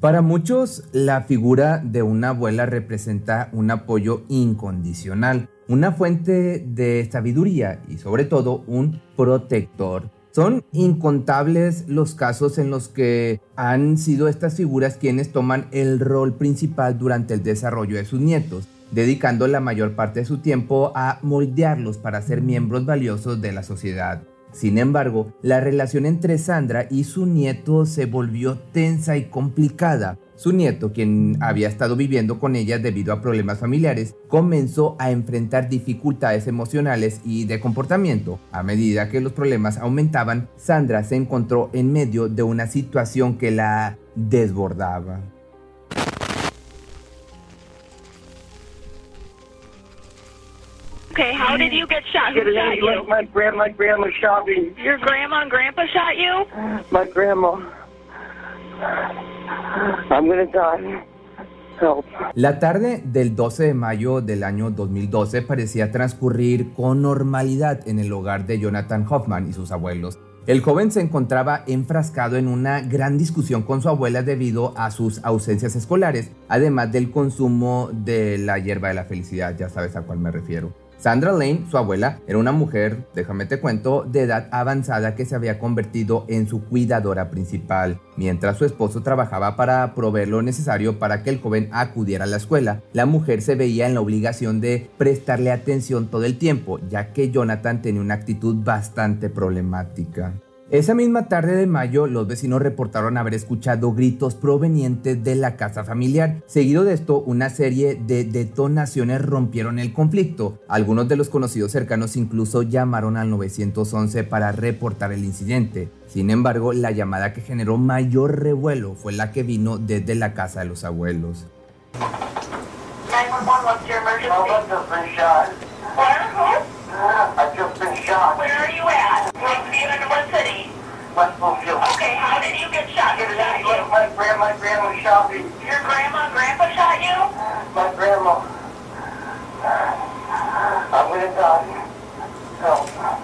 Para muchos, la figura de una abuela representa un apoyo incondicional, una fuente de sabiduría y sobre todo un protector. Son incontables los casos en los que han sido estas figuras quienes toman el rol principal durante el desarrollo de sus nietos, dedicando la mayor parte de su tiempo a moldearlos para ser miembros valiosos de la sociedad. Sin embargo, la relación entre Sandra y su nieto se volvió tensa y complicada. Su nieto, quien había estado viviendo con ella debido a problemas familiares, comenzó a enfrentar dificultades emocionales y de comportamiento. A medida que los problemas aumentaban, Sandra se encontró en medio de una situación que la desbordaba. Okay, how did you get shot? Who shot you? My grandma, my grandma shot me. Your grandma and grandpa shot you? My grandma. I'm gonna die. Help. La tarde del 12 de mayo del año 2012 parecía transcurrir con normalidad en el hogar de Jonathan Hoffman y sus abuelos. El joven se encontraba enfrascado en una gran discusión con su abuela debido a sus ausencias escolares, además del consumo de la hierba de la felicidad, ya sabes a cuál me refiero. Sandra Lane, su abuela, era una mujer, déjame te cuento, de edad avanzada que se había convertido en su cuidadora principal. Mientras su esposo trabajaba para proveer lo necesario para que el joven acudiera a la escuela, la mujer se veía en la obligación de prestarle atención todo el tiempo, ya que Jonathan tenía una actitud bastante problemática. Esa misma tarde de mayo, los vecinos reportaron haber escuchado gritos provenientes de la casa familiar. Seguido de esto, una serie de detonaciones rompieron el conflicto. Algunos de los conocidos cercanos incluso llamaron al 911 para reportar el incidente. Sin embargo, la llamada que generó mayor revuelo fue la que vino desde la casa de los abuelos. City? West Bloomfield. Okay, how did you get shot? Who shot you? My grandma, my grandma shot me. Your grandma grandpa shot you? My grandma. I'm gonna die. Help.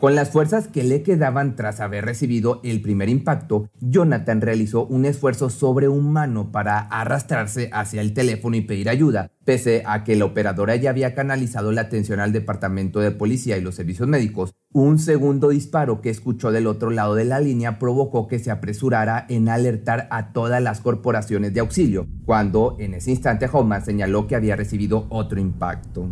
Con las fuerzas que le quedaban tras haber recibido el primer impacto, Jonathan realizó un esfuerzo sobrehumano para arrastrarse hacia el teléfono y pedir ayuda, pese a que la operadora ya había canalizado la atención al departamento de policía y los servicios médicos. Un segundo disparo que escuchó del otro lado de la línea provocó que se apresurara en alertar a todas las corporaciones de auxilio, cuando en ese instante Hoffman señaló que había recibido otro impacto.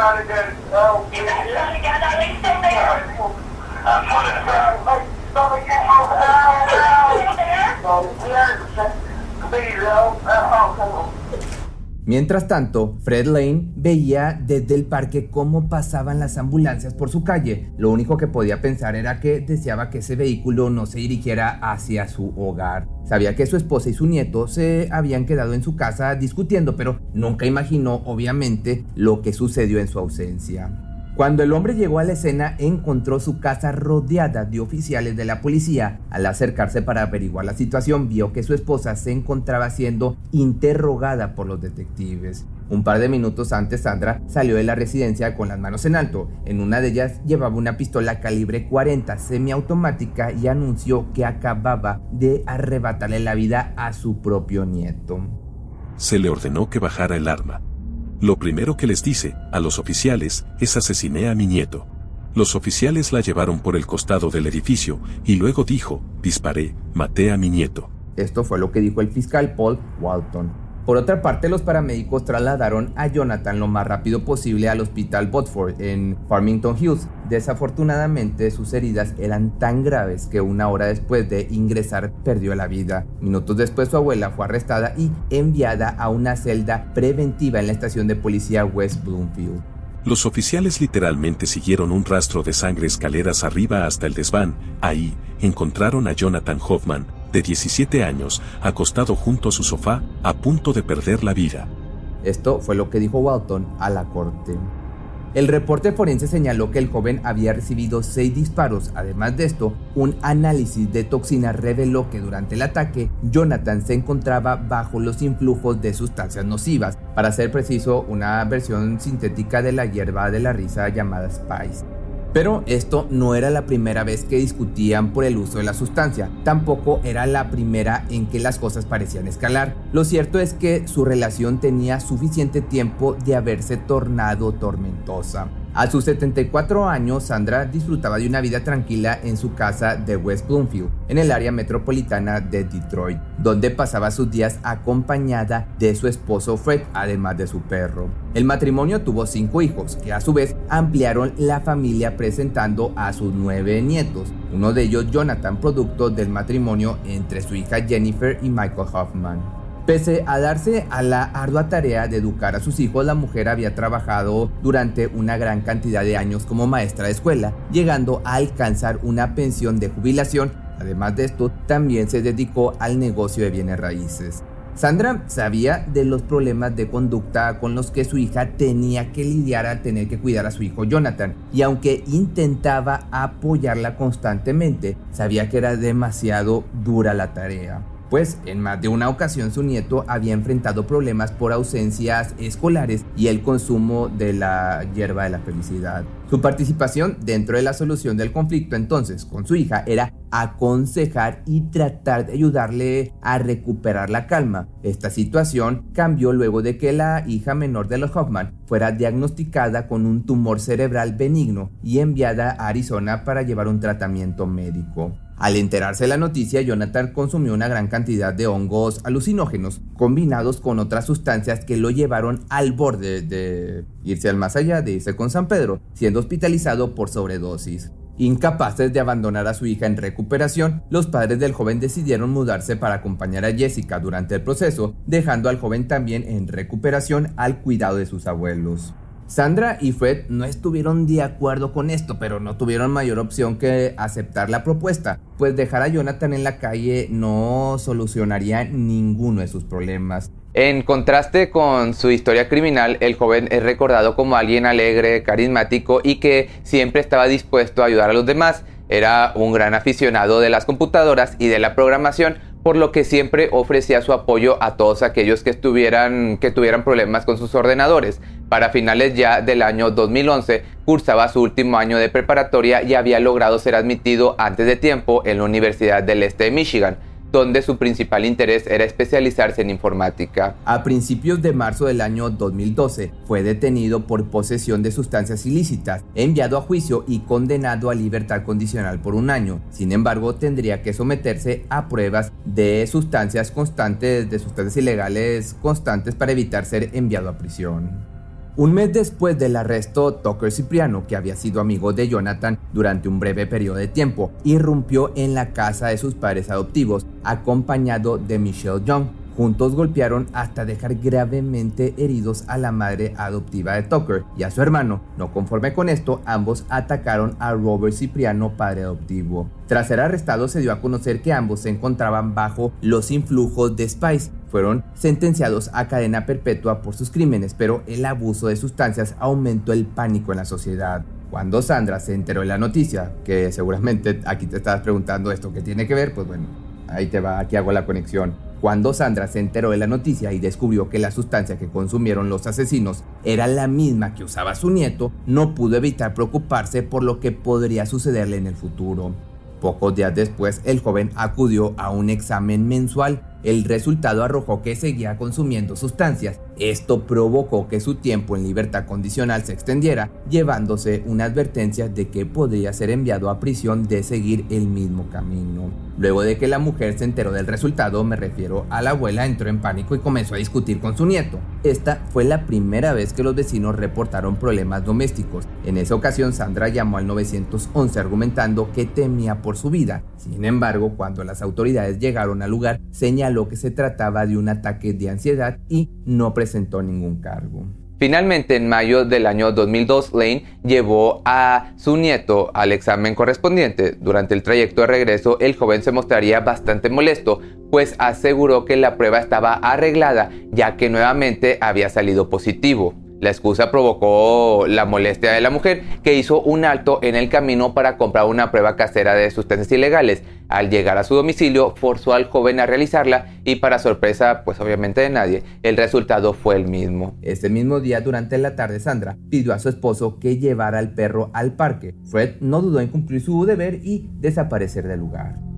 I got shot again. Help. You Mientras tanto, Fred Lane veía desde el parque cómo pasaban las ambulancias por su calle. Lo único que podía pensar era que deseaba que ese vehículo no se dirigiera hacia su hogar. Sabía que su esposa y su nieto se habían quedado en su casa discutiendo, pero nunca imaginó, obviamente, lo que sucedió en su ausencia. Cuando el hombre llegó a la escena, encontró su casa rodeada de oficiales de la policía. Al acercarse para averiguar la situación, vio que su esposa se encontraba siendo interrogada por los detectives. Un par de minutos antes, Sandra salió de la residencia con las manos en alto. En una de ellas llevaba una pistola calibre 40 semiautomática y anunció que acababa de arrebatarle la vida a su propio nieto. Se le ordenó que bajara el arma. Lo primero que les dice, a los oficiales, es asesiné a mi nieto. Los oficiales la llevaron por el costado del edificio y luego dijo, disparé, maté a mi nieto. Esto fue lo que dijo el fiscal Paul Walton. Por otra parte, los paramédicos trasladaron a Jonathan lo más rápido posible al hospital Botford en Farmington Hills. Desafortunadamente, sus heridas eran tan graves que una hora después de ingresar perdió la vida. Minutos después, su abuela fue arrestada y enviada a una celda preventiva en la estación de policía West Bloomfield. Los oficiales literalmente siguieron un rastro de sangre escaleras arriba hasta el desván. Ahí, encontraron a Jonathan Hoffman, de 17 años, acostado junto a su sofá, a punto de perder la vida. Esto fue lo que dijo Walton a la corte. El reporte forense señaló que el joven había recibido seis disparos. Además de esto, un análisis de toxina reveló que durante el ataque, Jonathan se encontraba bajo los influjos de sustancias nocivas, para ser preciso, una versión sintética de la hierba de la risa llamada Spice. Pero esto no era la primera vez que discutían por el uso de la sustancia, tampoco era la primera en que las cosas parecían escalar. Lo cierto es que su relación tenía suficiente tiempo de haberse tornado tormentosa. A sus 74 años, Sandra disfrutaba de una vida tranquila en su casa de West Bloomfield, en el área metropolitana de Detroit, donde pasaba sus días acompañada de su esposo Fred, además de su perro. El matrimonio tuvo cinco hijos, que a su vez ampliaron la familia presentando a sus nueve nietos, uno de ellos Jonathan, producto del matrimonio entre su hija Jennifer y Michael Hoffman. Pese a darse a la ardua tarea de educar a sus hijos, la mujer había trabajado durante una gran cantidad de años como maestra de escuela, llegando a alcanzar una pensión de jubilación. Además de esto, también se dedicó al negocio de bienes raíces. Sandra sabía de los problemas de conducta con los que su hija tenía que lidiar al tener que cuidar a su hijo Jonathan, y aunque intentaba apoyarla constantemente, sabía que era demasiado dura la tarea pues en más de una ocasión su nieto había enfrentado problemas por ausencias escolares y el consumo de la hierba de la felicidad. Su participación dentro de la solución del conflicto entonces con su hija era aconsejar y tratar de ayudarle a recuperar la calma. Esta situación cambió luego de que la hija menor de los Hoffman fuera diagnosticada con un tumor cerebral benigno y enviada a Arizona para llevar un tratamiento médico. Al enterarse de la noticia, Jonathan consumió una gran cantidad de hongos alucinógenos combinados con otras sustancias que lo llevaron al borde de irse al más allá, de irse con San Pedro, siendo hospitalizado por sobredosis. Incapaces de abandonar a su hija en recuperación, los padres del joven decidieron mudarse para acompañar a Jessica durante el proceso, dejando al joven también en recuperación al cuidado de sus abuelos. Sandra y Fred no estuvieron de acuerdo con esto, pero no tuvieron mayor opción que aceptar la propuesta, pues dejar a Jonathan en la calle no solucionaría ninguno de sus problemas. En contraste con su historia criminal, el joven es recordado como alguien alegre, carismático y que siempre estaba dispuesto a ayudar a los demás. Era un gran aficionado de las computadoras y de la programación, por lo que siempre ofrecía su apoyo a todos aquellos que, estuvieran, que tuvieran problemas con sus ordenadores. Para finales ya del año 2011, cursaba su último año de preparatoria y había logrado ser admitido antes de tiempo en la Universidad del Este de Michigan donde su principal interés era especializarse en informática. A principios de marzo del año 2012 fue detenido por posesión de sustancias ilícitas, enviado a juicio y condenado a libertad condicional por un año. Sin embargo, tendría que someterse a pruebas de sustancias constantes, de sustancias ilegales constantes para evitar ser enviado a prisión. Un mes después del arresto, Tucker Cipriano, que había sido amigo de Jonathan durante un breve periodo de tiempo, irrumpió en la casa de sus padres adoptivos, acompañado de Michelle Young, Juntos golpearon hasta dejar gravemente heridos a la madre adoptiva de Tucker y a su hermano. No conforme con esto, ambos atacaron a Robert Cipriano, padre adoptivo. Tras ser arrestados, se dio a conocer que ambos se encontraban bajo los influjos de Spice. Fueron sentenciados a cadena perpetua por sus crímenes, pero el abuso de sustancias aumentó el pánico en la sociedad. Cuando Sandra se enteró de la noticia, que seguramente aquí te estabas preguntando esto que tiene que ver, pues bueno, ahí te va, aquí hago la conexión. Cuando Sandra se enteró de la noticia y descubrió que la sustancia que consumieron los asesinos era la misma que usaba su nieto, no pudo evitar preocuparse por lo que podría sucederle en el futuro. Pocos días después, el joven acudió a un examen mensual. El resultado arrojó que seguía consumiendo sustancias. Esto provocó que su tiempo en libertad condicional se extendiera, llevándose una advertencia de que podría ser enviado a prisión de seguir el mismo camino. Luego de que la mujer se enteró del resultado, me refiero a la abuela, entró en pánico y comenzó a discutir con su nieto. Esta fue la primera vez que los vecinos reportaron problemas domésticos. En esa ocasión, Sandra llamó al 911 argumentando que temía por su vida. Sin embargo, cuando las autoridades llegaron al lugar, señaló que se trataba de un ataque de ansiedad y no presentó ningún cargo. Finalmente, en mayo del año 2002, Lane llevó a su nieto al examen correspondiente. Durante el trayecto de regreso, el joven se mostraría bastante molesto, pues aseguró que la prueba estaba arreglada, ya que nuevamente había salido positivo. La excusa provocó la molestia de la mujer, que hizo un alto en el camino para comprar una prueba casera de sustancias ilegales. Al llegar a su domicilio, forzó al joven a realizarla y para sorpresa, pues obviamente de nadie, el resultado fue el mismo. Ese mismo día, durante la tarde, Sandra pidió a su esposo que llevara al perro al parque. Fred no dudó en cumplir su deber y desaparecer del lugar.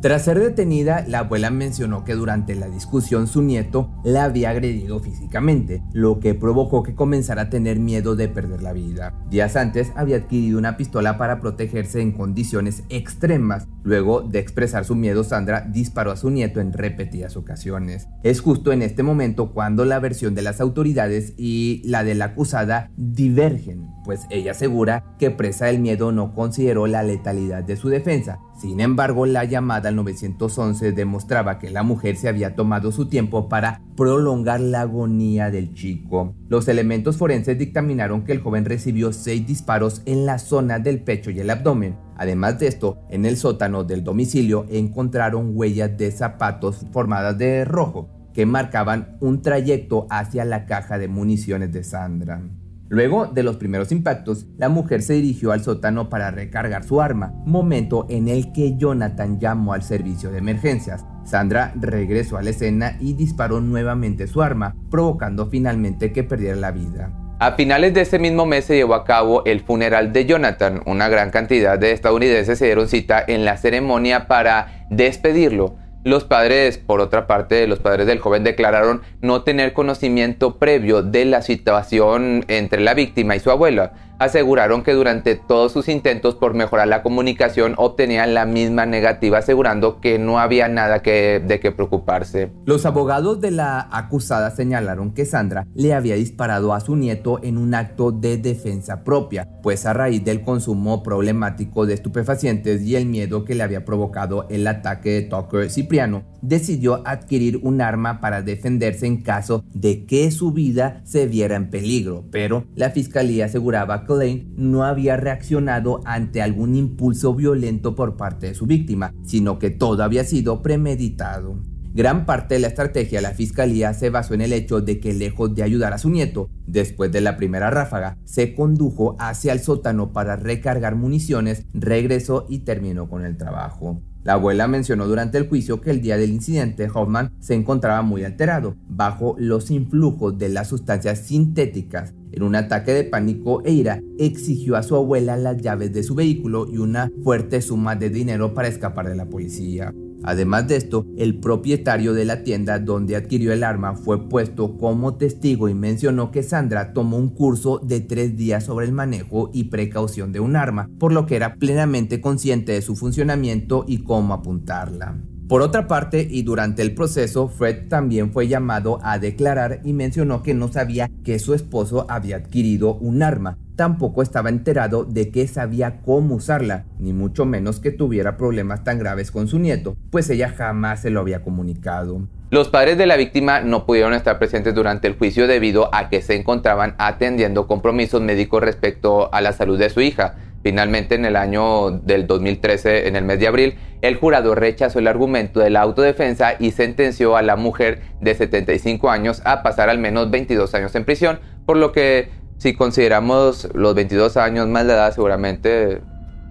Tras ser detenida, la abuela mencionó que durante la discusión su nieto la había agredido físicamente, lo que provocó que comenzara a tener miedo de perder la vida. Días antes había adquirido una pistola para protegerse en condiciones extremas. Luego de expresar su miedo, Sandra disparó a su nieto en repetidas ocasiones. Es justo en este momento cuando la versión de las autoridades y la de la acusada divergen, pues ella asegura que presa del miedo no consideró la letalidad de su defensa. Sin embargo, la llamada al 911 demostraba que la mujer se había tomado su tiempo para prolongar la agonía del chico. Los elementos forenses dictaminaron que el joven recibió seis disparos en la zona del pecho y el abdomen. Además de esto, en el sótano del domicilio encontraron huellas de zapatos formadas de rojo que marcaban un trayecto hacia la caja de municiones de Sandra. Luego de los primeros impactos, la mujer se dirigió al sótano para recargar su arma, momento en el que Jonathan llamó al servicio de emergencias. Sandra regresó a la escena y disparó nuevamente su arma, provocando finalmente que perdiera la vida. A finales de ese mismo mes se llevó a cabo el funeral de Jonathan. Una gran cantidad de estadounidenses se dieron cita en la ceremonia para despedirlo. Los padres, por otra parte, los padres del joven declararon no tener conocimiento previo de la situación entre la víctima y su abuela aseguraron que durante todos sus intentos por mejorar la comunicación obtenían la misma negativa, asegurando que no había nada que, de qué preocuparse. Los abogados de la acusada señalaron que Sandra le había disparado a su nieto en un acto de defensa propia, pues a raíz del consumo problemático de estupefacientes y el miedo que le había provocado el ataque de Tucker Cipriano, decidió adquirir un arma para defenderse en caso de que su vida se viera en peligro, pero la fiscalía aseguraba Lane no había reaccionado ante algún impulso violento por parte de su víctima, sino que todo había sido premeditado. Gran parte de la estrategia de la fiscalía se basó en el hecho de que lejos de ayudar a su nieto, después de la primera ráfaga, se condujo hacia el sótano para recargar municiones, regresó y terminó con el trabajo. La abuela mencionó durante el juicio que el día del incidente Hoffman se encontraba muy alterado, bajo los influjos de las sustancias sintéticas. En un ataque de pánico e ira, exigió a su abuela las llaves de su vehículo y una fuerte suma de dinero para escapar de la policía. Además de esto, el propietario de la tienda donde adquirió el arma fue puesto como testigo y mencionó que Sandra tomó un curso de tres días sobre el manejo y precaución de un arma, por lo que era plenamente consciente de su funcionamiento y cómo apuntarla. Por otra parte, y durante el proceso, Fred también fue llamado a declarar y mencionó que no sabía que su esposo había adquirido un arma, tampoco estaba enterado de que sabía cómo usarla, ni mucho menos que tuviera problemas tan graves con su nieto, pues ella jamás se lo había comunicado. Los padres de la víctima no pudieron estar presentes durante el juicio debido a que se encontraban atendiendo compromisos médicos respecto a la salud de su hija. Finalmente, en el año del 2013, en el mes de abril, el jurado rechazó el argumento de la autodefensa y sentenció a la mujer de 75 años a pasar al menos 22 años en prisión, por lo que si consideramos los 22 años más de edad, seguramente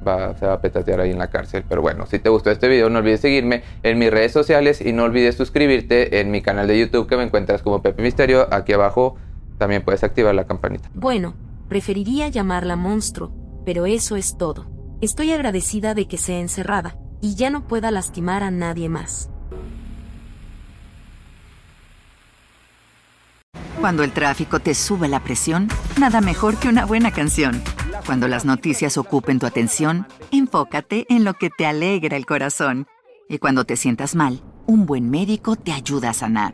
va, se va a petatear ahí en la cárcel. Pero bueno, si te gustó este video, no olvides seguirme en mis redes sociales y no olvides suscribirte en mi canal de YouTube que me encuentras como Pepe Misterio. Aquí abajo también puedes activar la campanita. Bueno, preferiría llamarla monstruo, pero eso es todo. Estoy agradecida de que sea encerrada y ya no pueda lastimar a nadie más. Cuando el tráfico te sube la presión, nada mejor que una buena canción. Cuando las noticias ocupen tu atención, enfócate en lo que te alegra el corazón. Y cuando te sientas mal, un buen médico te ayuda a sanar.